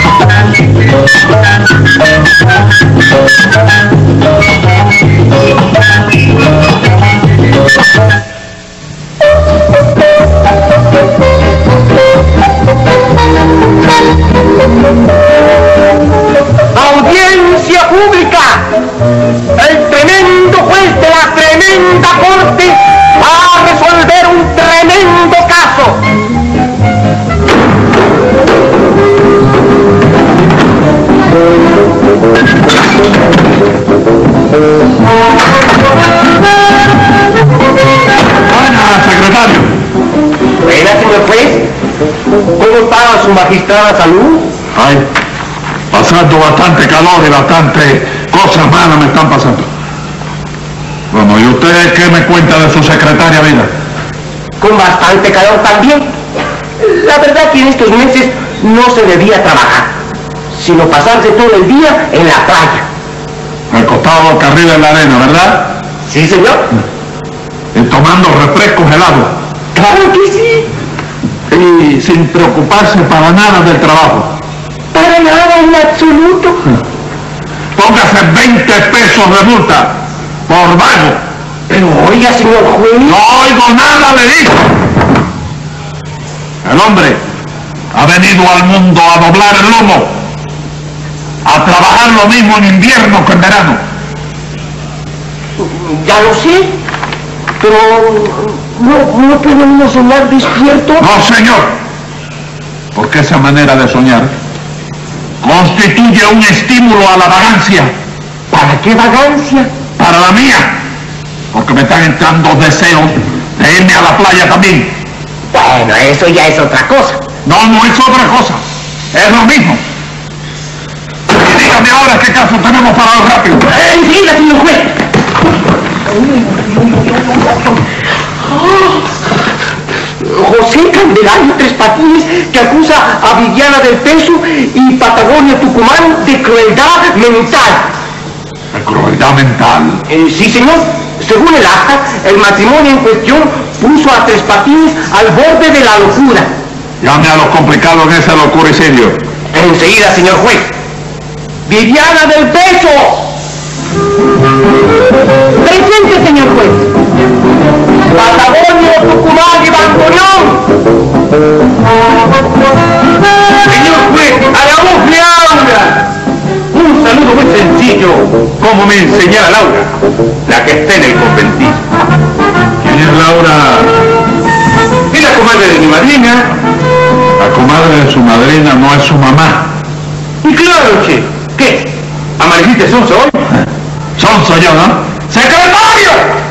Thank you. Buena, señor juez. ¿Cómo está su magistrada salud? Ay, pasando bastante calor y bastante cosas malas me están pasando. Bueno, ¿y usted qué me cuenta de su secretaria vida? Con bastante calor también. La verdad que en estos meses no se debía trabajar, sino pasarse todo el día en la playa. Al costado boca arriba en la arena, ¿verdad? ¿Sí, señor? Y tomando refrescos helados. Claro que sí. Y sin preocuparse para nada del trabajo. Para nada en absoluto. Póngase 20 pesos de multa por vago. Pero oiga, señor juez. No oigo nada, le digo. El hombre ha venido al mundo a doblar el lomo, a trabajar lo mismo en invierno que en verano. Ya lo sé. Pero no, no puede uno soñar despierto. No, señor, porque esa manera de soñar constituye un estímulo a la vagancia ¿Para qué vagancia? para la mía, porque me están entrando deseos de irme a la playa también. Bueno, eso ya es otra cosa. No, no es otra cosa, es lo mismo. Y dígame ahora qué caso tenemos para lo rápido. Eh, Enseguida, señor juez. José Candelario Tres Patines que acusa a Viviana del Peso y Patagonia Tucumán de crueldad mental. La crueldad mental. Eh, sí, señor. Según el acta, el matrimonio en cuestión puso a Tres Patines al borde de la locura. Llame a los complicados en ese locuricidio. Enseguida, señor juez. Viviana del Peso. Presente, señor juez. Patagonio, Tucumán y Bandoneón. Señor juez, a la voz de Aura. Un saludo muy sencillo, como me enseñara Laura, la que está en el conventillo. ¿Quién es Laura? Es la comadre de mi madrina. La comadre de su madrina no es su mamá. Y claro, che, ¿qué? ¿Amarilliste sonso hoy? Sonso yo, ¿no? ¡Secretario!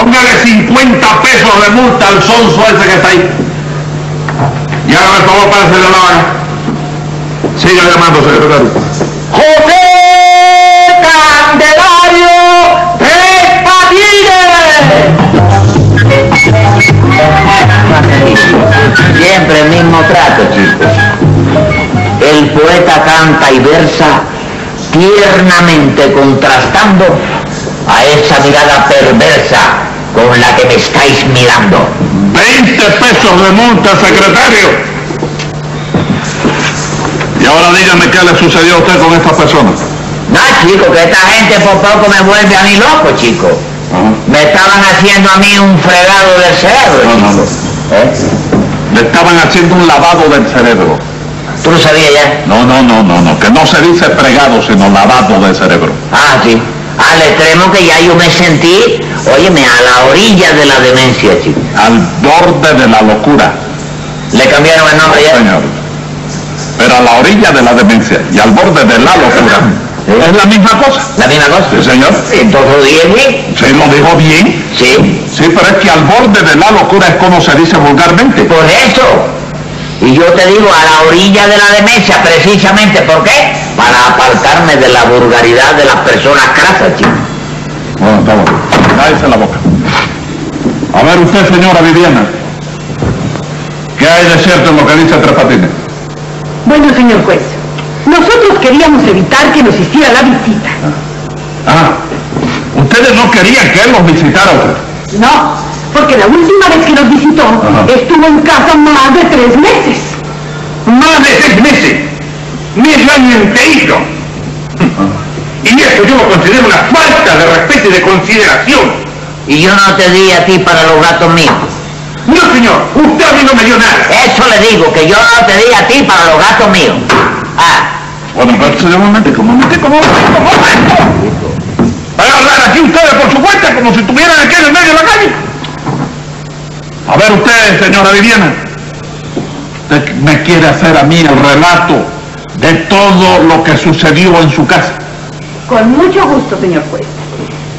Póngale 50 pesos de multa al sonso ese que está ahí. Y hágame el favor para hacerle la vaga. Siga llamando, secretario. José Candelario Tres Patines. Siempre el mismo trato, chicos. El poeta canta y versa tiernamente contrastando a esa mirada perversa con la que me estáis mirando. 20 pesos de multa, secretario. Y ahora dígame qué le sucedió a usted con esta persona. No, chico, que esta gente por poco me vuelve a mí loco, chico. Me estaban haciendo a mí un fregado del cerebro, No, no, chico. ¿Eh? Estaban haciendo un lavado del cerebro. ¿Tú lo sabías ya? No, no, no, no, no, que no se dice fregado, sino lavado del cerebro. Ah, sí. Al extremo que ya yo me sentí, óyeme, a la orilla de la demencia, chico. Al borde de la locura. Le cambiaron el nombre ya. Señor. Pero a la orilla de la demencia y al borde de la locura. Es la misma cosa. ¿La misma cosa? Sí, señor. Entonces lo dije bien. Sí, lo dijo bien. Sí. Sí, pero es que al borde de la locura es como se dice vulgarmente. Por eso. Y yo te digo, a la orilla de la demencia, precisamente, ¿por qué? Para apartarme de la vulgaridad de las personas crasas, chico. Bueno, estamos. Cállese la boca. A ver usted, señora Viviana. ¿Qué hay de cierto en lo que dice Tres Patines? Bueno, señor juez, nosotros queríamos evitar que nos hiciera la visita. Ah, ustedes no querían que él los visitara a usted. No, porque la última vez que nos visitó Ajá. estuvo en casa más de tres meses. Más de seis meses. medio año enterito. Y eso yo lo considero una falta de respeto y de consideración. Y yo no te di a ti para los gatos míos. No, señor, usted a mí no me dio nada. Eso le digo, que yo no te di a ti para los gatos míos. Ah, Bueno, momentico, un momentico, un momentico, un momentico. Van a hablar aquí ustedes por su cuenta como si estuvieran aquí en el medio de la calle. A ver usted, señora Viviana. Usted me quiere hacer a mí el relato de todo lo que sucedió en su casa. Con mucho gusto, señor juez.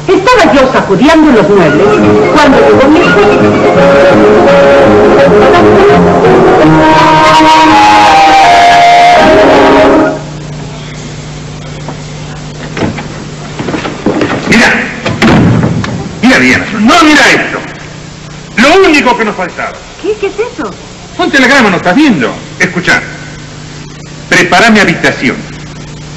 Estaba yo sacudiendo los muebles cuando llegó mi. Mira, mira bien, no mira esto. Lo único que nos faltaba. ¿Qué, ¿Qué es eso? Un telegrama nos estás viendo. Escucha. Prepara mi habitación.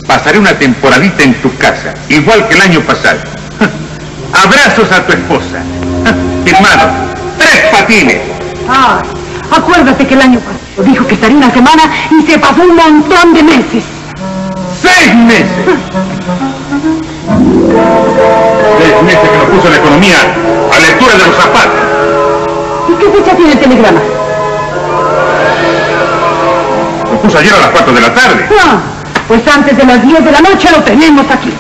Pasaré una temporadita en tu casa, igual que el año pasado. Abrazos a tu esposa. Firmado. Tres patines. Ay, acuérdate que el año pasado dijo que estaría una semana y se pasó un montón de meses. Seis meses. Seis meses que nos puso la economía a la altura de los zapatos. ¿Y qué fecha tiene el telegrama? Lo puso ayer a las cuatro de la tarde. Ah, pues antes de las 10 de la noche lo tenemos aquí.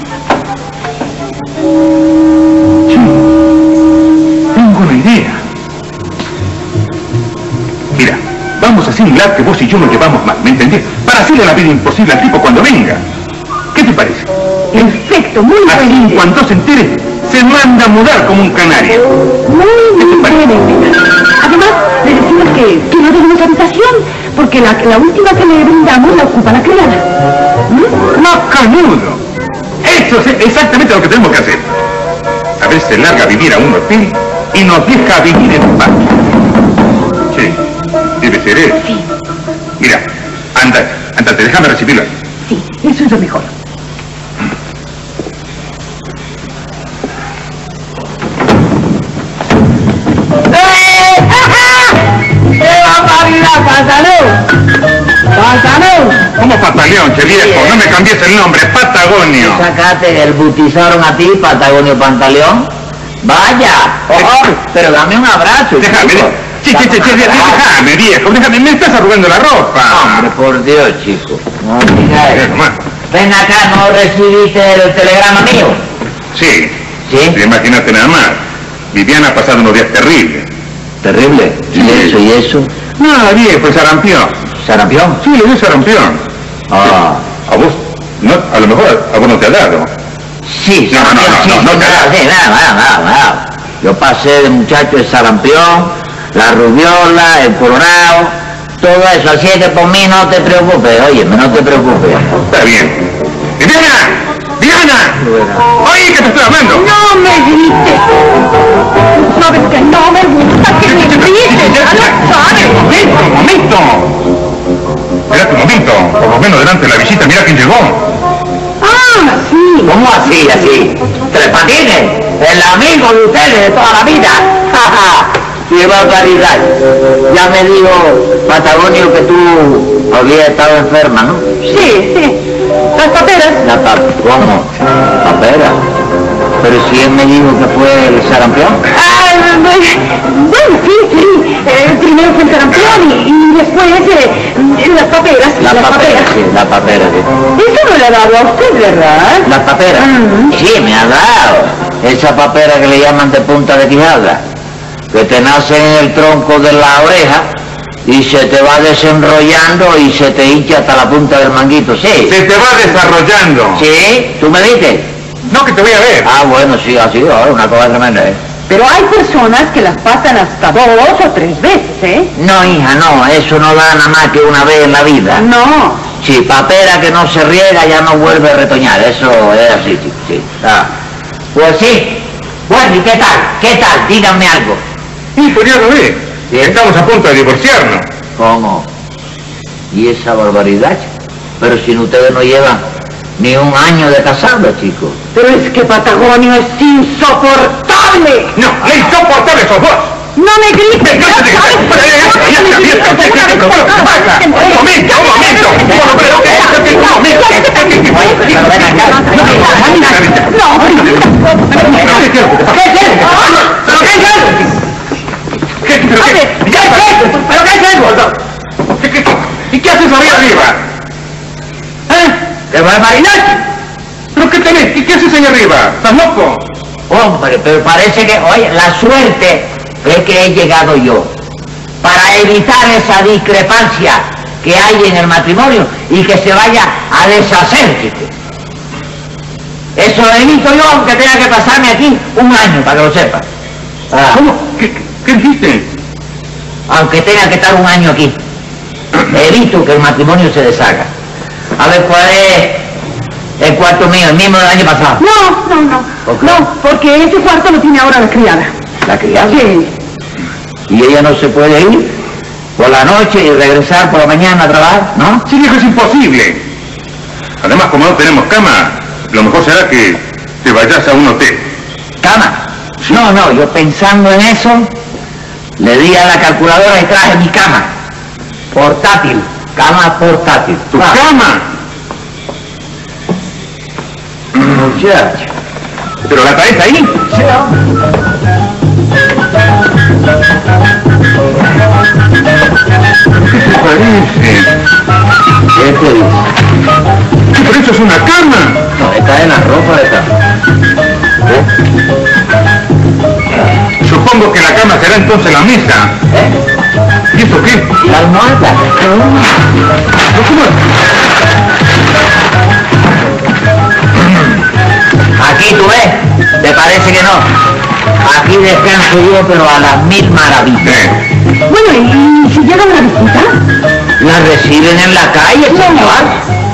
Tengo una idea. Mira, vamos a simular que vos y yo nos llevamos mal, ¿me entendés? Para hacerle la vida imposible al tipo cuando venga. ¿Qué te parece? Perfecto, muy Así, buena idea. cuando se entere, se manda a mudar como un canario. Muy, idea. Además, le decimos que, que no tenemos habitación, porque la, la última que le brindamos la ocupa la criada. ¿Mm? ¡No, canudo! Eso es exactamente lo que tenemos que hacer. A ver, se larga a vivir a un hotel y nos deja vivir en patio. Sí, debe ser eso. Sí, Mira, ándate, ándate, déjame recibirlo. sí, eso es lo mejor. ¡Patalón! ¿Cómo Pataleón, che viejo? No me cambies el nombre, Patagonio. Sacaste el butizaron a ti, Patagonio Pantaleón. Vaya, ojo, pero dame un abrazo. Déjame, chico. che, che, che, che, déjame, viejo, déjame, me estás arrugando la ropa. Hombre, por Dios, chico. No digas Eh. Ven acá, ¿no recibiste el telegrama mío? Sí, ¿Sí? sí, imagínate nada más. Viviana ha pasado unos días terribles. Terrible. ¿Y Sí. eso y eso? No, viejo, sarampión. ¿Sarampión? Sí, le dio sarampión. Ah. A vos, no, a lo mejor a vos no te ha dado. Sí, No, no, no, sí, no, sí, no te sí, nada, nada, nada. Yo pasé de muchacho el sarampión, la rubiola, el colorado, todo eso. Así es que por mí no te preocupes, oye, no te preocupes. Está bien. ¡Viviana! ¡Viviana! ¡Oye, que te estoy hablando! No me grites. Así, así? ¿Tres patines? El amigo de ustedes de toda la vida. ¡Qué barbaridad! Ya me dijo Patagonio que tú habías estado enferma, ¿no? Sí, sí. Las paperas. La pa ¿Cómo? Papera. Pero si él me dijo que fue el sarampión. Ah, bueno, sí, sí. Eh, primero fue el sarampión y, y después eh, las paperas. La las papera, sí, la papera, sí. Eso no le ha dado a usted, ¿verdad? La papera. Ujú. Sí, me ha dado. Esa papera que le llaman de punta de quijada. Que te nace en el tronco de la oreja y se te va desenrollando y se te hincha hasta la punta del manguito. Sí. Se te va desarrollando. ¿Sí? ¿Tú me viste? No, que te voy a ver. Ah, bueno, sí, así, ahora una cosa tremenda, ¿eh? Pero hay personas que las pasan hasta dos o tres veces, ¿eh? No, hija, no, eso no da nada más que una vez en la vida. No. Si papera que no se riega ya no vuelve a retoñar, eso es así, sí, sí. Ah. Pues sí. Bueno, ¿y qué tal? ¿Qué tal? Díganme algo. Y ya lo. Sí. Estamos a punto de divorciarnos. ¿Cómo? ¿Y esa barbaridad? Pero si ustedes no llevan ni un año de casado, chicos. Pero es que Patagonio es insoportable. No, la insoportable sos vos. No me grites. No, sabes, un momento, un momento. Qué haces ahí arriba? Qué haces ahí arriba? ¿Estás? Hombre, pero parece que, oye, la suerte es que he llegado yo para evitar esa discrepancia que hay en el matrimonio y que se vaya a deshacer. Eso lo evito yo, aunque tenga que pasarme aquí un año, para que lo sepas. Ah, ¿Cómo? ¿Qué, qué, qué dijiste? aunque tenga que estar un año aquí. Evito que el matrimonio se deshaga. A ver, ¿cuál es el cuarto mío? El mismo del año pasado. No, no, no. ¿Por qué? No, porque ese cuarto lo tiene ahora la criada. La criada. Sí. Y ella no se puede ir por la noche y regresar por la mañana a trabajar, ¿no? Sí, viejo, es imposible. Además, como no tenemos cama, lo mejor será que te vayas a un hotel. ¿Cama? No, no, yo pensando en eso, le di a la calculadora y traje mi cama. Portátil. Cama portátil. ¡Tu Ah, cama! ¿Pero la traes ahí? Sí. ¿Qué te parece? ¿Qué te dice? Pero eso es una cama. No, está en la ropa de cama. Supongo que la cama será entonces la mesa. ¿Eh? ¿Y eso qué? La almohada. ¿Pero cómo? Aquí tú ves, ¿te parece que no? Aquí descanso yo, pero a las mil maravillas. Eh, Bueno, ¿y si llega una visita? La reciben en la calle, señor.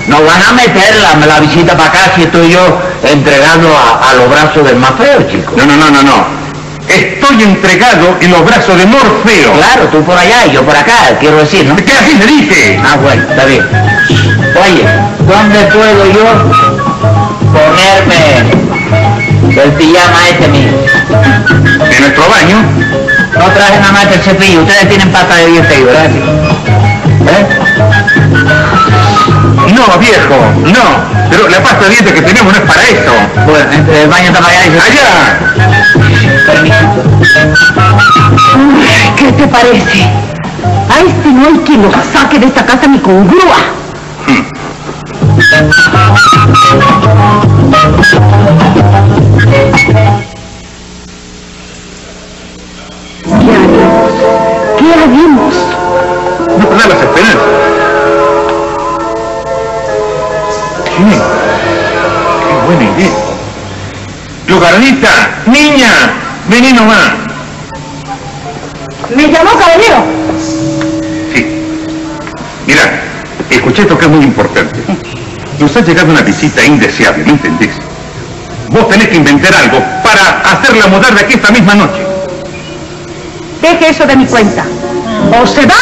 No van a meter la, la visita para acá si estoy yo entregando a, a los brazos del más feo, chico. No, no, no, no, no. Estoy entregado en los brazos de Morfeo. Claro, tú por allá y yo por acá, quiero decir, ¿no? ¿Qué así se dice? Ah, bueno, está bien. Oye, ¿dónde puedo yo ponerme el pijama este mío? En nuestro baño. No traje nada más que el cepillo. Ustedes tienen pata de dientes ahí, ¿verdad? ¿Eh? No, viejo, no. Pero la pasta de dientes que tenemos no es para eso. Bueno, entre el baño está para allá y Allá. Permiso. ¿Qué te parece? A este no hay quien lo saque de esta casa ni con grúa. ¿Qué haremos? No perder las esperanzas. Sí. Qué buena idea. Lugarnita, niña, vení nomás. ¿Me llamó caballero? Sí. Mira, escuché esto que es muy importante. Nos ha llegado una visita indeseable, ¿me entendés? Vos tenés que inventar algo para hacerla mudar de aquí esta misma noche. Deje eso de mi cuenta. O se va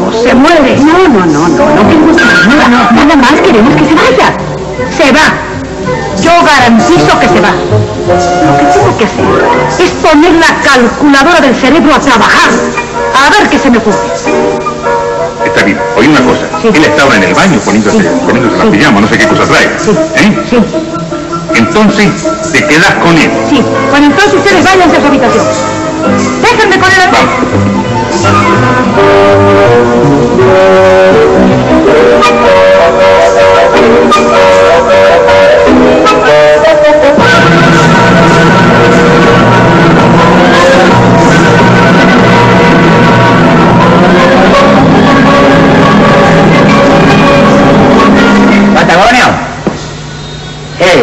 o se muere. No, no, no, no, no tengo nada, nada más queremos que se vaya. Se va. Yo garantizo que se va. Lo que tengo que hacer es poner la calculadora del cerebro a trabajar. A ver qué se me ocurre. Está bien, oye una cosa. Sí. Él estaba en el baño poniéndose, Sí. poniéndose la Sí. pijama, no sé qué cosa trae. Sí. ¿Eh? Sí, Entonces, te quedas con él. sí. Bueno, entonces ustedes váyanse a su habitación. Déjenme con él. Vamos.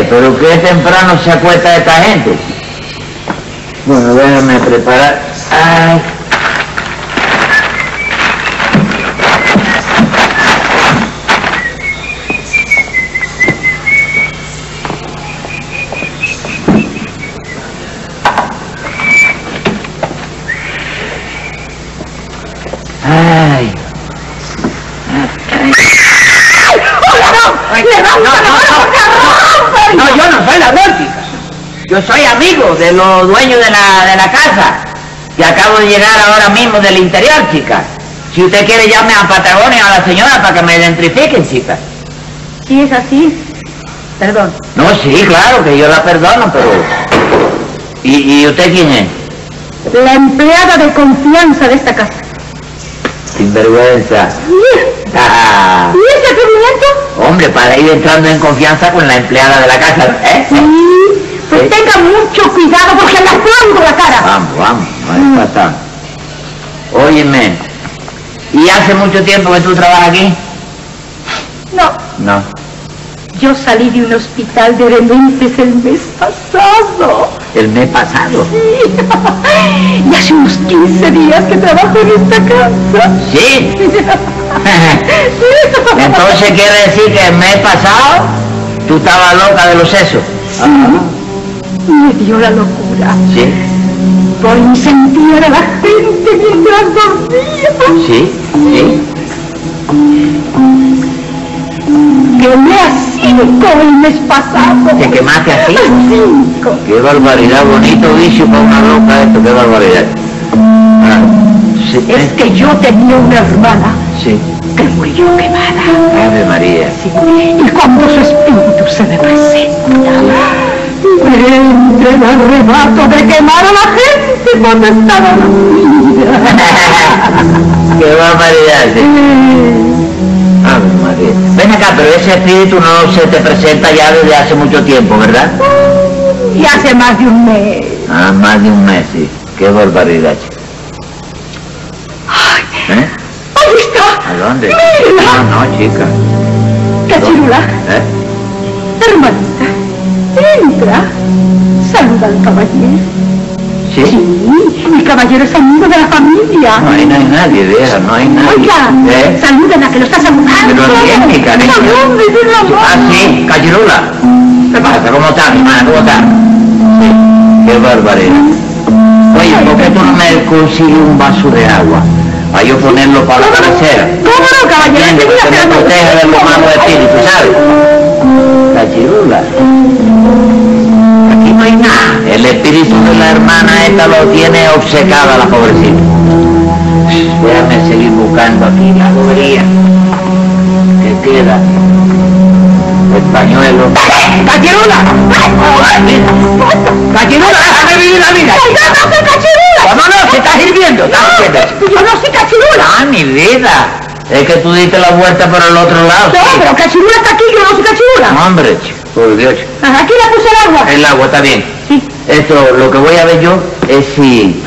Pero qué temprano se acuesta esta gente. Bueno, déjame preparar. Ay. Ay. No, yo no soy la chica. Yo soy amigo de los dueños de la, de la casa. Y acabo de llegar ahora mismo del interior, chica. Si usted quiere, llame a Patagonia a la señora para que me identifiquen, chica. Si es así, perdón. No, sí, claro, que yo la perdono, pero... ¿Y, y usted quién es? La empleada de confianza de esta casa. Sinvergüenza. Ah, ¿Y ese atrevimiento? hombre, para ir entrando en confianza con la empleada de la casa, ¿eh? Sí. Pues Sí. tenga mucho cuidado porque le flanco la cara. Vamos, vamos, no es pasado. Óyeme, ¿y hace mucho tiempo que tú trabajas aquí? No, No. yo salí de un hospital de dementes el mes pasado. El mes pasado. Sí. Y hace unos 15 días que trabajo en esta casa. ¿Sí? Entonces quiere decir que el mes pasado tú estabas loca de los sesos. Me dio la locura ¿Sí? por incendiar a la gente mientras dormía. ¿Sí? ¿Sí? Quemé a cinco el mes pasado. ¿Te quemaste a cinco? cinco. Qué barbaridad, bonito vicio para una loca esto, qué barbaridad. Ah, sí, Es ¿eh? que yo tenía una hermana Sí. que murió quemada. Ave María. Sí, Y cuando su espíritu se me presenta, me entra el arrebato de quemar a la gente cuando estaba. Qué barbaridad. Ave María. Ven acá, pero ese espíritu no se te presenta ya desde hace mucho tiempo, ¿verdad? Y hace más de un mes. Ah, más de un mes, sí. Qué barbaridad. Ay, ¿Eh? ahí está. ¿A dónde? Mira. No, no, chica. Cachirula, ¿Eh? Saluda al caballero. ¿Sí? Sí, el caballero es amigo de la familia. No, ahí no hay nadie, vieja, no hay nadie. Oiga, ¿Eh? saluden a que lo está saludando. Pero bien, mi cariño. Salude, de la mano. Ah, sí, Cachirula. ¿Qué pasa? ¿Cómo estás, mi hermana? ¿Cómo estás? Qué barbaridad. Oye, ¿por qué tú no me consigues un vaso de agua? Para yo ponerlo para la cabecera. ¿Cómo no, caballero? Que me protege de los malos espíritus, ¿sabes? Cachirula. No. El espíritu de la hermana esta lo tiene obcecada la pobrecita. Déjame seguir buscando aquí la bobería. ¿Qué queda? El pañuelo. ¡Cachirula! ¡Cachirula, déjame vivir la vida! ¡Ay, no soy cachirula! ¿Cómo no? Se está hirviendo. Yo no soy cachirula. Ah, mi vida. Es que tú diste la vuelta por el otro lado. No, pero cachirula está aquí, yo no soy cachirula. Hombre, chico, Ajá, Aquí le puse el agua. El agua está bien. Sí. Esto, lo que voy a ver yo es si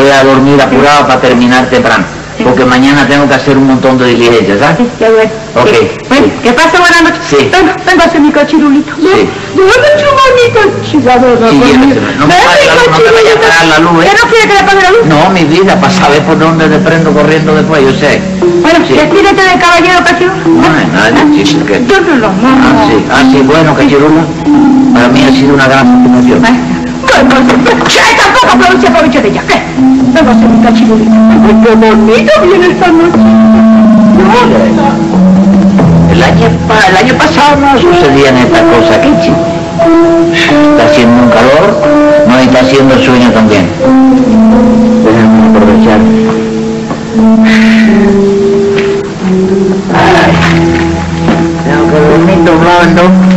ir a dormir apurado para terminar temprano. Porque mañana tengo que hacer un montón de diligencias, ¿sabes? Sí, qué bueno. Ok. Bueno, sí. que pase buenas noches. Sí. Venga a ser mi cachirulito. Sí. Tu bonito chiladora Sí. No me no te vaya a la luz, ¿eh? ¿Qué no quiere que le la luz? No, mi vida, para saber por dónde te prendo corriendo después, yo sé. Bueno, Sí. despídete del caballero cachirula. No, hay nadie, chico, que... Yo no lo. Ah, sí, ah, sí, bueno, Cachirula. Para mí ha sido una gran satisfacción. ¿Qué? Tampoco aproveche aprovecho de ella. ¿Qué? Venga a mi cachirulito. Ay, qué bonito viene esta noche. El año, el año pasado no sucedían estas cosas aquí. Está haciendo un calor, no está haciendo sueño también. Déjame aprovechar. Ay, tengo que dormir doblado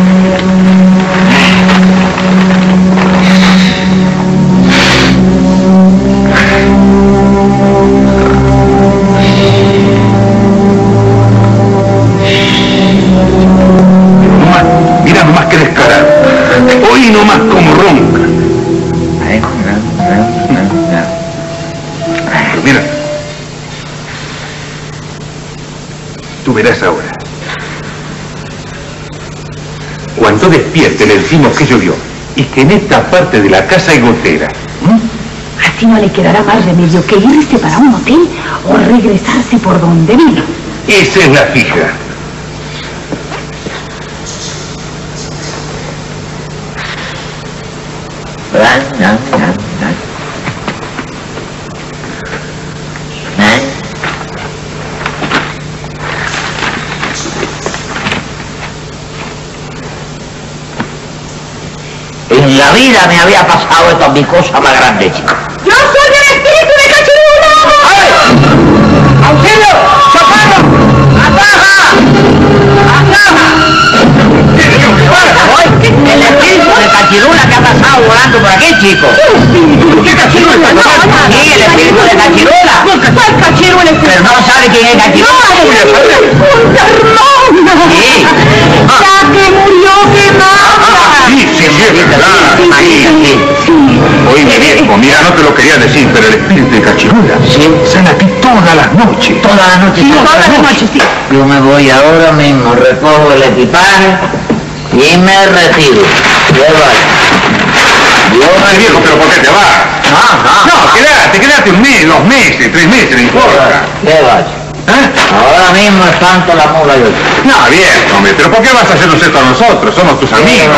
Mira. Tú verás ahora. Cuando despierte le decimos que llovió y que en esta parte de la casa hay gotera. Así no le quedará más remedio que irse para un hotel o regresarse por donde vino. Esa es la fija. En la vida me había pasado esto, mi cosa más grande, chico. ¡Yo soy el espíritu de Cachirula! ¡Auxilio! ¡Socorro! ¡Ataja! ¡Ataja! El espíritu de Cachirula está volando por aquí, chico? ¿Qué cachiruela? No, sí, el espíritu de cachiruela. ¿Cuál es Pero no sabe quién es cachiruela. No, disculpa, hermana. Sí. Ah. Ya que murió quemada. Ah, sí, sí, sí, es verdad. Ahí, aquí. Oye, viejo, mira, no te lo quería decir, pero el espíritu de cachiruela sí. sale aquí todas las noches. Todas las noches. Sí, todas las noches, sí. Yo me voy ahora mismo, recojo el equipaje y me retiro. Me Ay, viejo, pero ¿por qué te vas? No, no. No, quédate, quédate un mes, dos meses, tres meses, no importa. Llévalo. ¿Eh? Ahora mismo espanto la mula yo. No, viejo, hombre, pero ¿por qué vas a hacernos esto a nosotros? Somos tus amigos.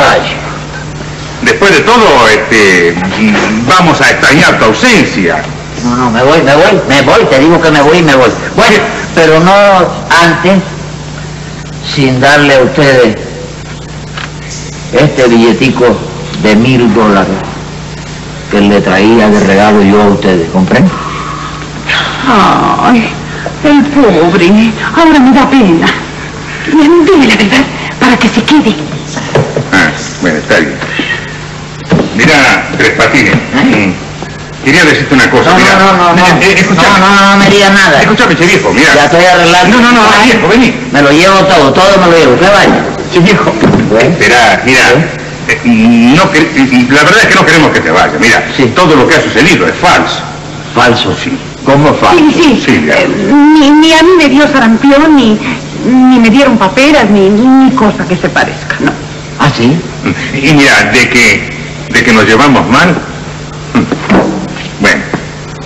Después de todo, este, vamos a extrañar tu ausencia. No, no, me voy, me voy, me voy, te digo que me voy y me voy. Bueno, pero no antes, sin darle a ustedes este billetico de mil dólares que le traía de regalo yo a ustedes, ¿comprenden? Ay, el pobre. Ahora me da pena. Bien, dime la verdad, para que se quede. Ah, bueno, está bien. Mira, Tres Patines. mm, Quería decirte una cosa, No, mira. no, no, no, Eh, no. eh, escúchame. No, no, no me digas nada. Escúchame, che viejo, mira. Ya estoy arreglando. No, no, no, viejo, vení. Me lo llevo todo, todo me lo llevo, que vaya. Che viejo. Bueno. Espera, mira. eh, no que- la verdad es que no queremos que te vayas. Mira, Sí. todo lo que ha sucedido es falso. Falso. Sí. ¿Cómo falso? Sí, sí. Sí. Eh, ni, ni a mí me dio sarampión, ni, ni me dieron paperas, ni, ni cosa que se parezca, no. ¿Ah, sí? Y mira, de que, de que nos llevamos mal. Bueno,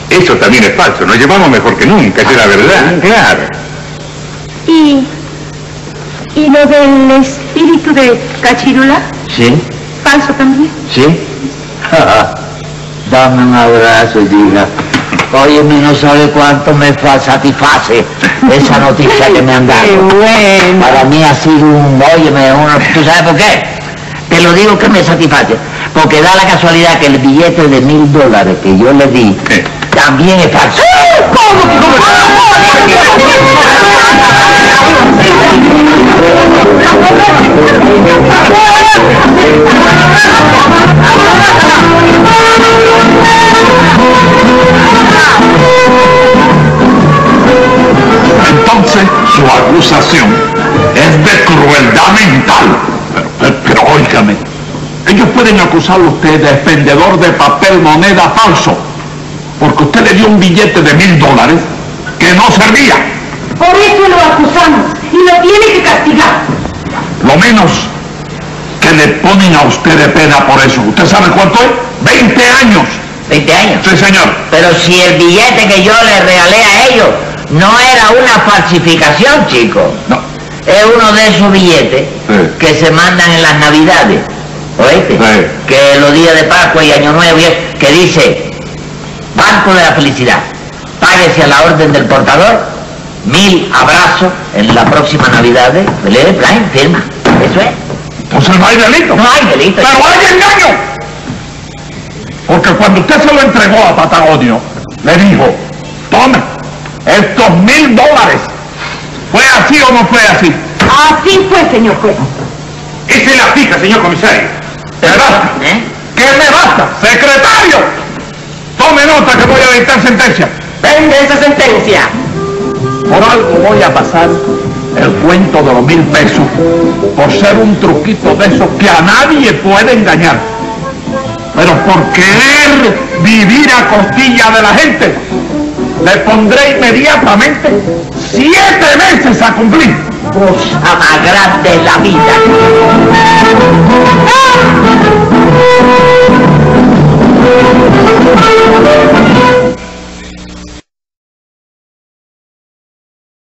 eso también es falso. Nos llevamos mejor que nunca, esa es la verdad. Claro. ¿Y, y lo del espíritu de Cachirula? Sí. ¿Falso también? ¿Sí? Dame un abrazo, hija. Óyeme, no sabe cuánto me fa- satisface esa noticia que me han Qué dado. bueno. Para mí ha sido un, óyeme, un, ¿tú sabes por qué? Te lo digo que me satisface. Porque da la casualidad que el billete de mil dólares que yo le di ¿Qué? también es falso. Entonces, su acusación es de crueldad mental. Pero, ellos pueden acusarlo a usted de vendedor de papel moneda falso, porque usted le dio un billete de mil dólares que no servía. Por eso lo acusamos y lo tiene que castigar. Lo menos que le ponen a usted de pena por eso. ¿Usted sabe cuánto es? 20 años. 20 años. Sí, señor. Pero si el billete que yo le regalé a ellos no era una falsificación, chico. No. Es uno de esos billetes Sí. que se mandan en las navidades. ¿Oíste? Sí. Que los días de Pascua y Año Nuevo, que dice, Banco de la Felicidad, páguese a la orden del portador, mil abrazos en la próxima Navidad, lee, plan, firma. Eso es. Entonces no hay delito. No hay delito. Pero hay engaño. Porque cuando usted se lo entregó a Patagonio, le dijo, tome, estos mil dólares. ¿Fue así o no fue así? Así fue, señor juez. Esa es la fija, señor comisario. ¿Me basta? ¿Eh? ¿Qué me basta? ¡Secretario! Tome nota que voy a dictar sentencia. Venga esa sentencia. Por algo voy a pasar el cuento de los mil pesos por ser un truquito de esos que a nadie puede engañar. Pero por querer vivir a costilla de la gente, le pondré inmediatamente siete meses a cumplir. Cosa más grande la vida.